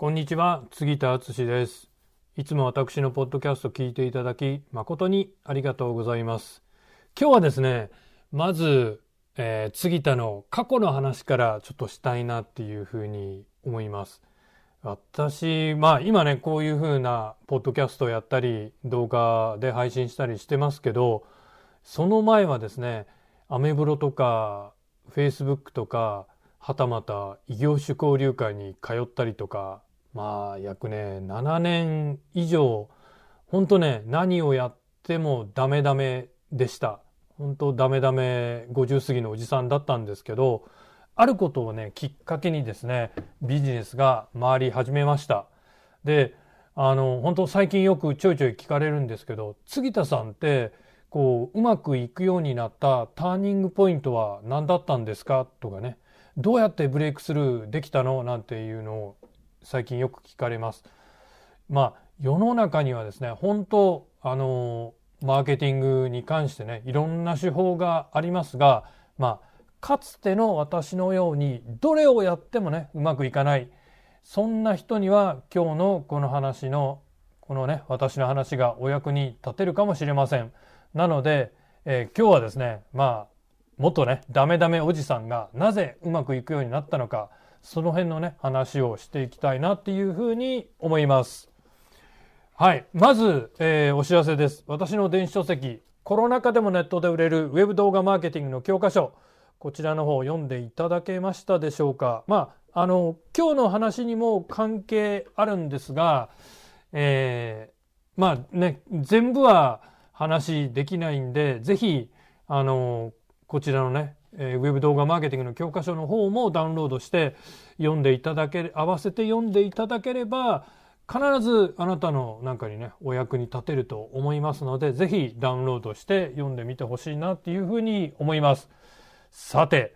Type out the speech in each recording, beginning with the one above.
こんにちは、杉田敦です。いつも私のポッドキャスト聞いていただき、誠にありがとうございます。今日はですね、まず、えー、杉田の過去の話からちょっとしたいなっていうふうに思います。私、まあ今ね、こういうふうなポッドキャストをやったり、動画で配信したりしてますけど、その前はですね、アメブロとか、フェイスブックとか、はたまた異業種交流会に通ったりとかまあ約ね7年以上本当ね何をやってもダメダメでした。本当ダメダメ50過ぎのおじさんだったんですけどあることをねきっかけにですねビジネスが回り始めました。であの本当最近よくちょいちょい聞かれるんですけど杉田さんってこううまくいくようになったターニングポイントは何だったんですか？とかねどうやってブレイクスルーできたの？なんていうのを最近よく聞かれます。まあ世の中にはですね本当あのマーケティングに関してねいろんな手法がありますがまあかつての私のようにどれをやってもねうまくいかないそんな人には今日のこの話のこのね私の話がお役に立てるかもしれません。なので、えー、今日はですねまあ元ねダメダメおじさんがなぜうまくいくようになったのかその辺のね話をしていきたいなっていうふうに思います。はい。まず、えー、お知らせです。私の電子書籍、コロナ禍でもネットで売れるウェブ動画マーケティングの教科書、こちらの方を読んでいただけましたでしょうか。まあ、あの、今日の話にも関係あるんですが、えー、まあね、全部は話できないんで、ぜひ、あの、こちらのね、えー、ウェブ動画マーケティングの教科書の方もダウンロードして読んでいただけ合わせて読んでいただければ必ずあなたのなんかにねお役に立てると思いますのでぜひダウンロードして読んでみてほしいなっていうふうに思います。さて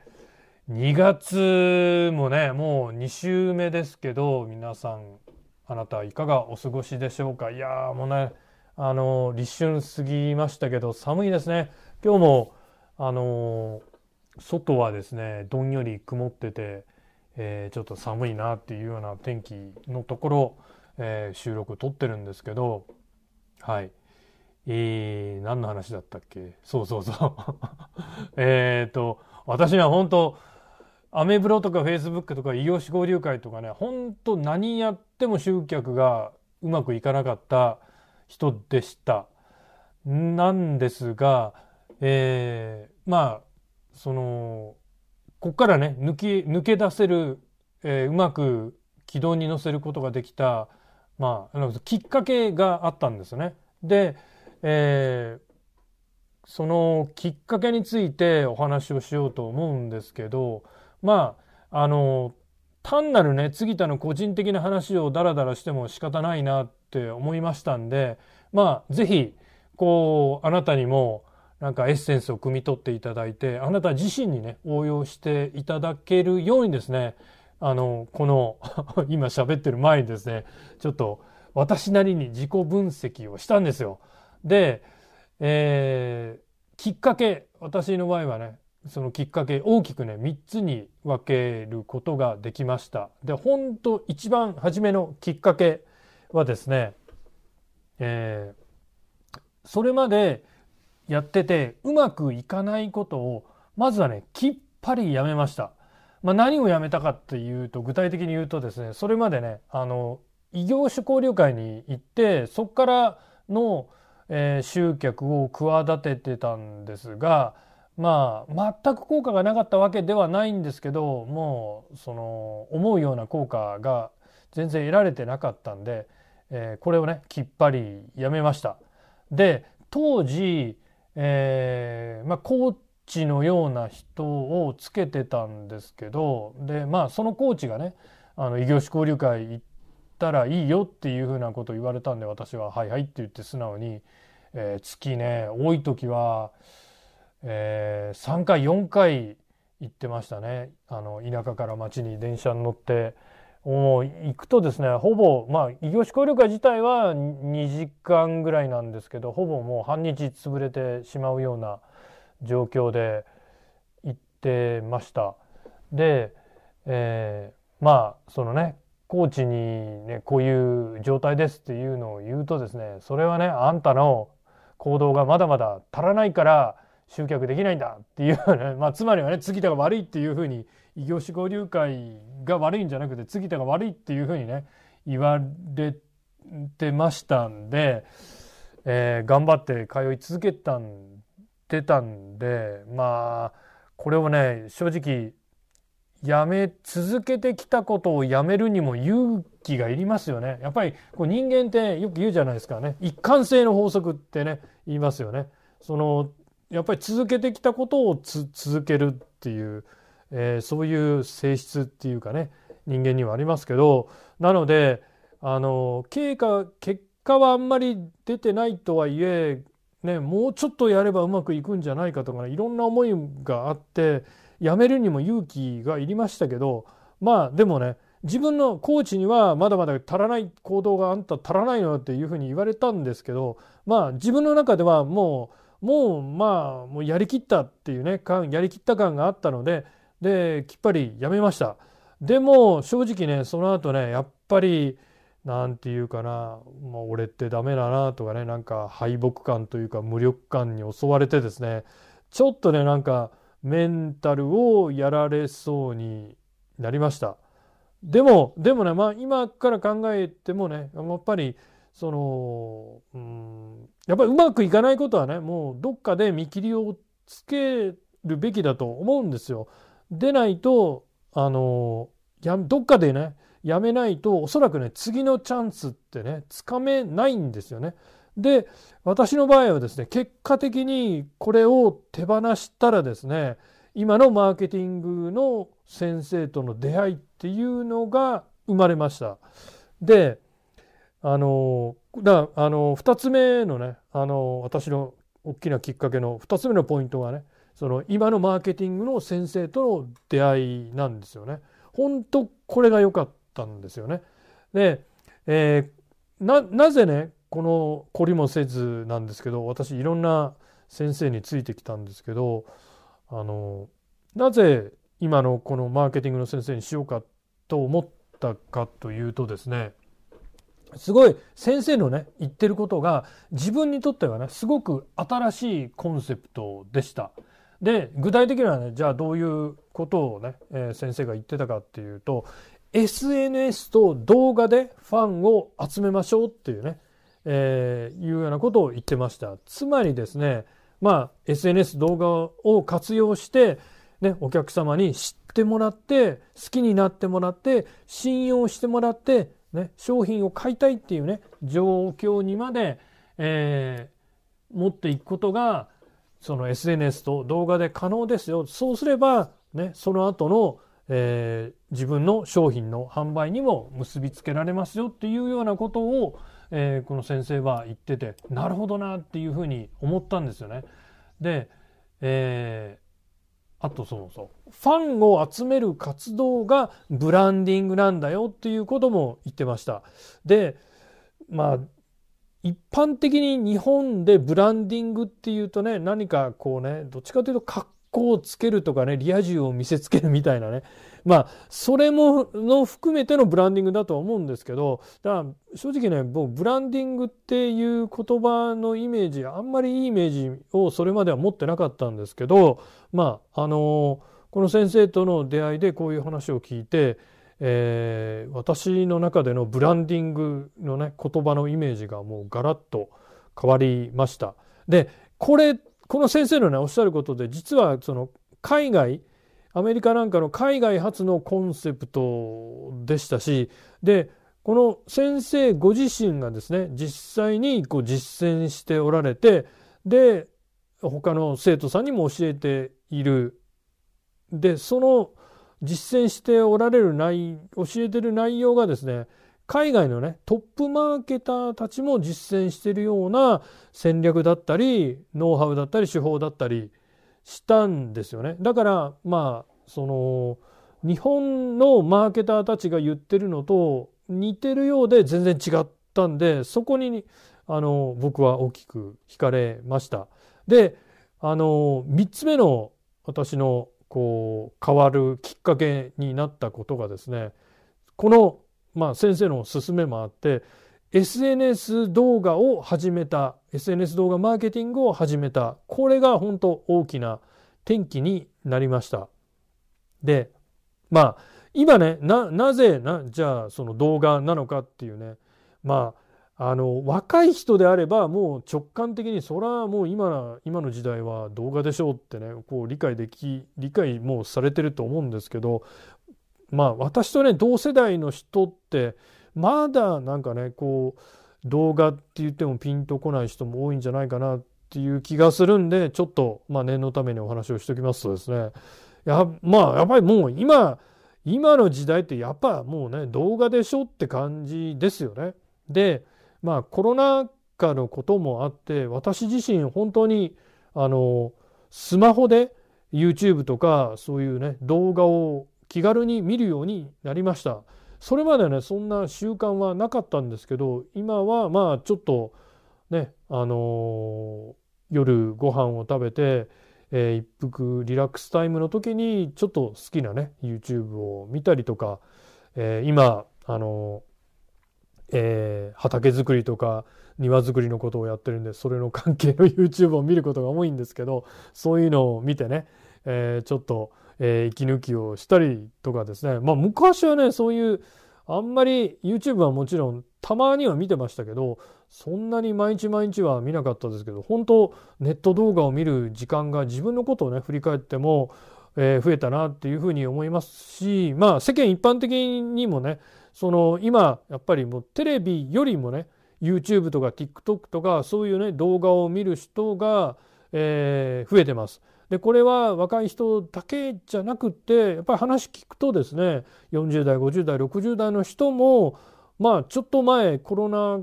2月もねもう2週目ですけど皆さんあなたいかがお過ごしでしょうか？いやもうねあの立春過ぎましたけど寒いですね。今日もあのー外はですねどんより曇ってて、えー、ちょっと寒いなっていうような天気のところ、えー、収録撮ってるんですけどはい。えー、何の話だったっけ？そうそうそう。えっと私は本当アメブロとかフェイスブックとか異業種交流会とかね本当何やっても集客がうまくいかなかった人でした。なんですが、えー、まあそのここからね抜き抜け出せる、えー、うまく軌道に乗せることができた、まあ、あのきっかけがあったんですね。で、えー、そのきっかけについてお話をしようと思うんですけどまああの単なるね杉田の個人的な話をダラダラしても仕方ないなって思いましたんでまあ是非こうあなたにもなんかエッセンスを汲み取っていただいてあなた自身にね応用していただけるようにですねあのこの 今喋ってる前にですねちょっと私なりに自己分析をしたんですよ。で、えー、きっかけ私の場合はねそのきっかけ大きくね3つに分けることができました。で本当一番初めのきっかけはですね、えー、それまでやっててうまくいかないことをまずはねきっぱりやめました。まあ、何をやめたかっていうと具体的に言うとですねそれまでねあの異業種交流会に行ってそこからの、えー、集客を企ててたんですがまあ全く効果がなかったわけではないんですけどもうその思うような効果が全然得られてなかったんで、えー、これをねきっぱりやめました。で当時えー、まあ、コーチのような人をつけてたんですけどでまあそのコーチがねあの異業種交流会行ったらいいよっていうふうなことを言われたんで私は「はいはい」って言って素直に、えー、月ね多い時は、えー、3回4回行ってましたねあの田舎から町に電車に乗って。もう行くとですねほぼまあ異業種交流会自体は2時間ぐらいなんですけどほぼもう半日潰れてしまうような状況で行ってました。で、えー、まあそのねコーチにね、こういう状態ですっていうのを言うとですね、それはね、あんたの行動がまだまだ足らないから集客できないんだっていうね、まあ、つまりはね、杉田が悪いっていうふうに、異業種交流会が悪いんじゃなくて、杉田が悪いっていうふうにね、言われてましたんで、えー、頑張って通い続けたんでたんでまあこれをね正直やめ続けてきたことをやめるにも勇気がいりますよね。やっぱりこう人間ってよく言うじゃないですかね。一貫性の法則ってね言いますよね。そのやっぱり続けてきたことを続けるっていう、えー、そういう性質っていうかね人間にはありますけどなのであの経過結果はあんまり出てないとはいえね、もうちょっとやればうまくいくんじゃないかとか、ね、いろんな思いがあってやめるにも勇気がいりましたけどまあでもね自分のコーチにはまだまだ足らない行動があんた足らないのよっていうふうに言われたんですけどまあ自分の中ではもうもうまあもうやりきったっていうね感やりきった感があったのでできっぱりやめました。でも正直ねその後ねやっぱりなんていうかな、まあ、俺ってダメだなとかねなんか敗北感というか無力感に襲われてですねちょっとねなんかメンタルをやられそうになりましたでもでもねまあ今から考えてもねやっぱりそのうんやっぱりうまくいかないことはねもうどっかで見切りをつけるべきだと思うんですよ。でないとあのやどっかでねやめないとおそらくね次のチャンスってねつかめないんですよね。で私の場合はですね結果的にこれを手放したらですね今のマーケティングの先生との出会いっていうのが生まれました。であのだあの2つ目のねあの私の大きなきっかけの2つ目のポイントがねその今のマーケティングの先生との出会いなんですよね。本当これが良かったんですよね。で、えー、ななぜねこの懲りもせずなんですけど私いろんな先生についてきたんですけどあのなぜ今のこのマーケティングの先生にしようかと思ったかというとですねすごい先生のね言ってることが自分にとってはねすごく新しいコンセプトでした。で具体的にはねじゃあどういうことをね、えー、先生が言ってたかっていうと SNS と動画でファンを集めましょうっていうね、えー、いうようなことを言ってました。つまりですね、まあ SNS 動画を活用して、ね、お客様に知ってもらって、好きになってもらって、信用してもらって、ね、商品を買いたいっていうね、状況にまで、えー、持っていくことが、その SNS と動画で可能ですよ。そうすれば、ね、その後のえー、自分の商品の販売にも結びつけられますよっていうようなことを、えー、この先生は言っててなるほどなっていうふうに思ったんですよね。で、え、あとそうそうファンを集める活動がブランディングなんだよっていうことも言ってました。でまあ一般的に日本でブランディングっていうとね何かこうねどっちかというとかっこをつけるとかね、リア充を見せつけるみたいなね。まあ、それも、の含めてのブランディングだとは思うんですけど、だから正直ね、僕、ブランディングっていう言葉のイメージ、あんまりいいイメージをそれまでは持ってなかったんですけど、まあ、あのこの先生との出会いでこういう話を聞いて、えー、私の中でのブランディングのね、言葉のイメージがもうガラッと変わりました。で、これこの先生のねおっしゃることで実はその海外アメリカなんかの海外発のコンセプトでしたしでこの先生ご自身がですね実際にこう実践しておられてで他の生徒さんにも教えている。でその実践しておられる内教えてる内容がですね海外のねトップマーケターたちも実践しているような戦略だったりノウハウだったり手法だったりしたんですよね。だからまあその日本のマーケターたちが言ってるのと似てるようで全然違ったんでそこにあの僕は大きく惹かれました。であの3つ目の私のこう変わるきっかけになったことがですねこのまあ、先生の勧めもあって SNS 動画を始めた SNS 動画マーケティングを始めたこれが本当大きな転機になりました。でまあ今ねなぜなじゃあその動画なのかっていうねまああの若い人であればもう直感的にそれはもう今今の時代は動画でしょうってねこう理解でき理解もされてると思うんですけどまあ私とね同世代の人ってまだなんかねこう動画って言ってもピンとこない人も多いんじゃないかなっていう気がするんでちょっとまあ念のためにお話をしておきますとですねやまあやっぱりもう今今の時代ってやっぱもうね動画でしょって感じですよね。でまあコロナ禍のこともあって私自身本当にあのスマホで YouTube とかそういうね動画を気軽に見るようになりました。それまでねそんな習慣はなかったんですけど今はまあちょっとねあのー、夜ご飯を食べて、えー、一服リラックスタイムの時にちょっと好きなね YouTube を見たりとか、えー、今あのえー、畑作りとか庭作りのことをやってるんでそれの関係の YouTube を見ることが多いんですけどそういうのを見てね、えー、ちょっとえー、息抜きをしたりとかですねまあ昔はねそういうあんまり YouTube はもちろんたまには見てましたけどそんなに毎日毎日は見なかったですけど本当ネット動画を見る時間が自分のことをね振り返っても、えー、増えたなっていうふうに思いますしまあ世間一般的にもねその今やっぱりもうテレビよりもね YouTube とか TikTok とかそういうね動画を見る人が、えー、増えてます。でこれは若い人だけじゃなくてやっぱり話聞くとですね40代50代60代の人もまあちょっと前コロナ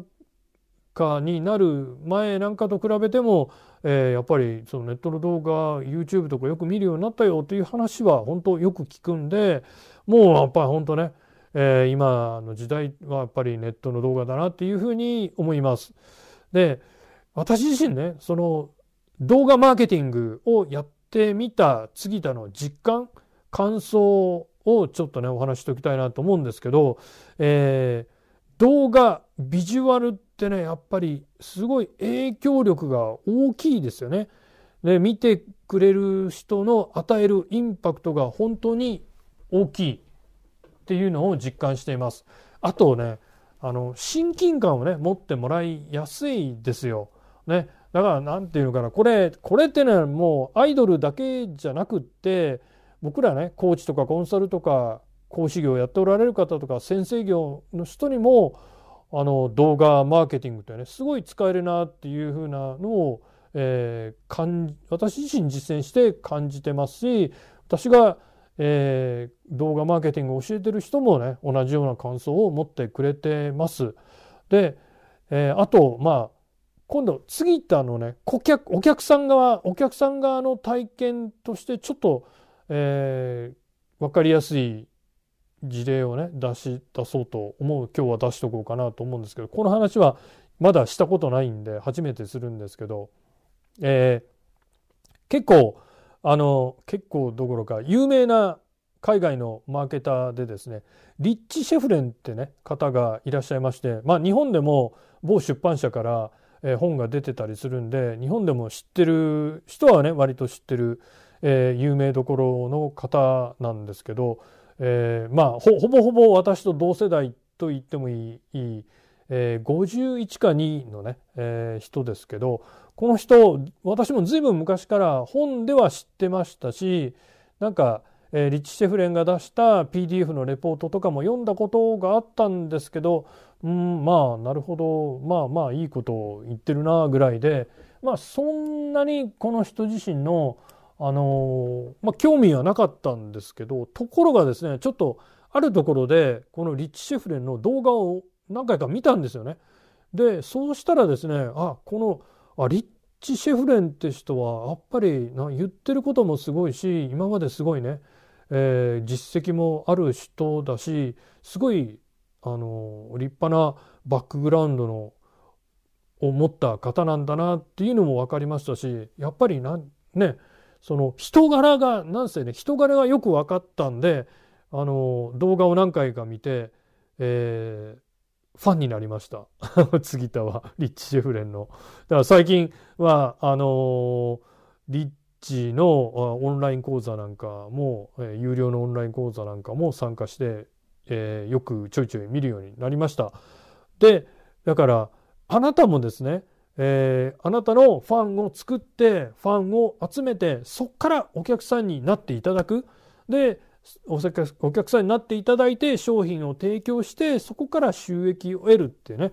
禍になる前なんかと比べても、えー、やっぱりそのネットの動画 YouTube とかよく見るようになったよという話は本当よく聞くんでもうやっぱり本当ね、えー、今の時代はやっぱりネットの動画だなっていうふうに思います。で私自身ねその動画マーケティングをやってみた次田の実感感想をちょっとねお話ししておきたいなと思うんですけど、えー、動画ビジュアルってねやっぱりすごい影響力が大きいですよね。で見てくれる人の与えるインパクトが本当に大きいっていうのを実感しています。あとねあの親近感をね持ってもらいやすいですよ。ね、だから何て言うのかなこれこれってねもうアイドルだけじゃなくって僕らねコーチとかコンサルとか講師業やっておられる方とか先生業の人にもあの動画マーケティングってねすごい使えるなっていうふうなのを、えー、私自身実践して感じてますし私が、えー、動画マーケティングを教えてる人もね同じような感想を持ってくれてます。で、えー、あとまあ今度杉田のね顧客お客さん側お客さん側の体験としてちょっと、えー、分かりやすい事例をね出し出そうと思う今日は出しとこうかなと思うんですけどこの話はまだしたことないんで初めてするんですけど、えー、結構あの結構どころか有名な海外のマーケターでですねリッチ・シェフレンってね方がいらっしゃいましてまあ日本でも某出版社から本が出てたりするんで日本でも知ってる人はね割と知ってる、え、有名どころの方なんですけど、え、まあほぼほぼ私と同世代と言ってもいいいい、えー、51か2のね、えー、人ですけどこの人私も随分昔から本では知ってましたしなんかえー、リッチ・シェフレンが出した PDF のレポートとかも読んだことがあったんですけどうんまあなるほどまあまあいいことを言ってるなぐらいでまあそんなにこの人自身のあのまあ興味はなかったんですけどところがですねちょっとあるところでこのリッチ・シェフレンの動画を何回か見たんですよね。でそうしたらですねあこのあリッチ・シェフレンって人はやっぱりな言ってることもすごいし今まですごいね、えー、実績もある人だしすごいあの立派なバックグラウンドのを持った方なんだなっていうのも分かりましたしやっぱりなねその人柄がなんせね人柄がよく分かったんであの動画を何回か見てえーファンになりました。杉田は、リッチ・シェフレンの。だから最近は、あのリッチのオンライン講座なんかも、え有料のオンライン講座なんかも参加して、えーよくちょいちょい見るようになりました。で、だから、あなたもですね、えーあなたのファンを作って、ファンを集めて、そこからお客さんになっていただく。で、お客お客さんになっていただいて商品を提供してそこから収益を得るってね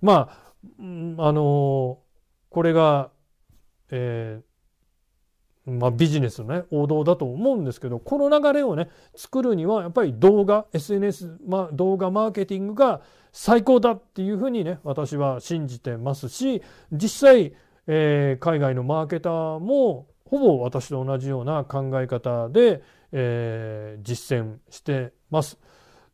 まあうんあのこれが、えーまあ、ビジネスのね王道だと思うんですけどこの流れをね作るにはやっぱり動画 SNS、まあ、動画マーケティングが最高だっていうふうにね私は信じてますし実際、えー海外のマーケターもほぼ私と同じような考え方で、えー実践してます。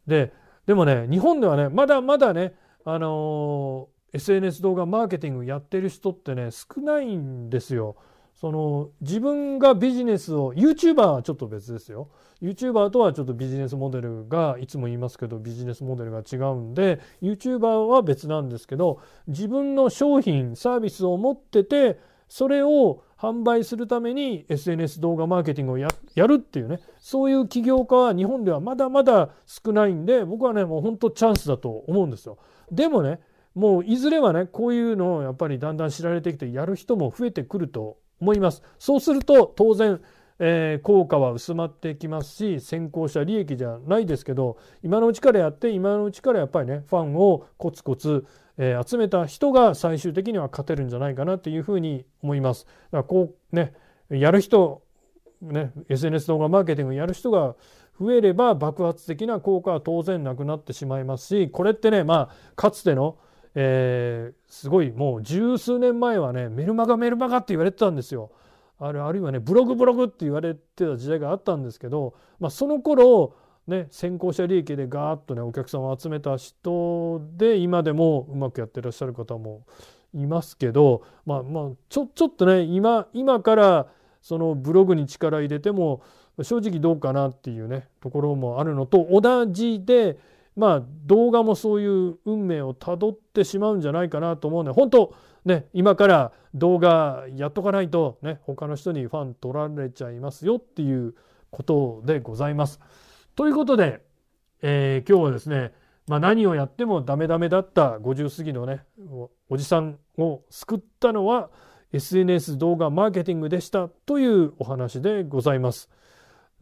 ででもね日本ではねまだまだね、あのー SNS 動画マーケティングやってる人ってね少ないんですよ。その自分がビジネスを YouTuber はちょっと別ですよ。YouTuber とはちょっとビジネスモデルがいつも言いますけどビジネスモデルが違うんで YouTuber は別なんですけど自分の商品サービスを持っててそれを販売するために SNS 動画マーケティングをやるっていうねそういう起業家は日本ではまだまだ少ないんで僕はねもう本当チャンスだと思うんですよ。でもねもういずれはねこういうのをやっぱりだんだん知られてきてやる人も増えてくると思います。そうすると当然えー効果は薄まってきますし先行者利益じゃないですけど今のうちからやって今のうちからやっぱりねファンをコツコツ、えー集めた人が最終的には勝てるんじゃないかなっていうふうに思います。だからこうねやる人ね SNS 動画マーケティングやる人が増えれば爆発的な効果は当然なくなってしまいますしこれってねまあかつてのえーすごいもう十数年前はねメルマガメルマガって言われてたんですよ。あるあるいはねブログブログって言われてた時代があったんですけど、まあ、その頃ね先行者利益でガーッとねお客さんを集めた人で今でもうまくやってらっしゃる方もいますけどまあまあちょちょっとね今今からそのブログに力入れても正直どうかなっていうねところもあるのと同じでまあ動画もそういう運命をたどってしまうんじゃないかなと思うので本当ね今から動画やっとかないとね他の人にファン取られちゃいますよっていうことでございます。ということで、えー今日はですね、まあ、何をやってもダメダメだった50過ぎのねおおじさんを救ったのは SNS 動画マーケティングでしたというお話でございます。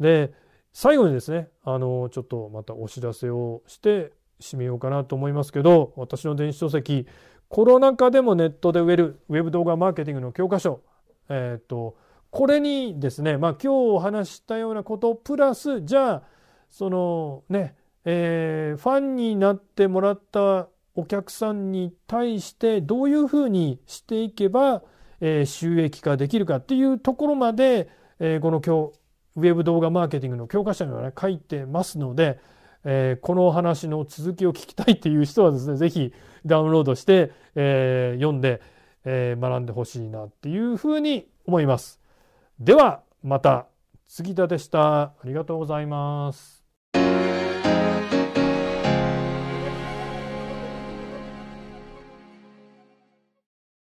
で最後にですねあのちょっとまたお知らせをして締めようかなと思いますけど私の電子書籍コロナ禍でもネットで売れるウェブ動画マーケティングの教科書えっ、とこれにですねまあ今日お話ししたようなことプラスじゃあそのねえーファンになってもらったお客さんに対してどういうふうにしていけば、えー収益化できるかっていうところまで、えーこの今日ウェブ動画マーケティングの教科書にはね書いてますので、えーこのお話の続きを聞きたいっていう人はですね 是非ダウンロードして、えー読んで、えー学んでほしいなっていうふうに思います。ではまた杉田でした。ありがとうございます。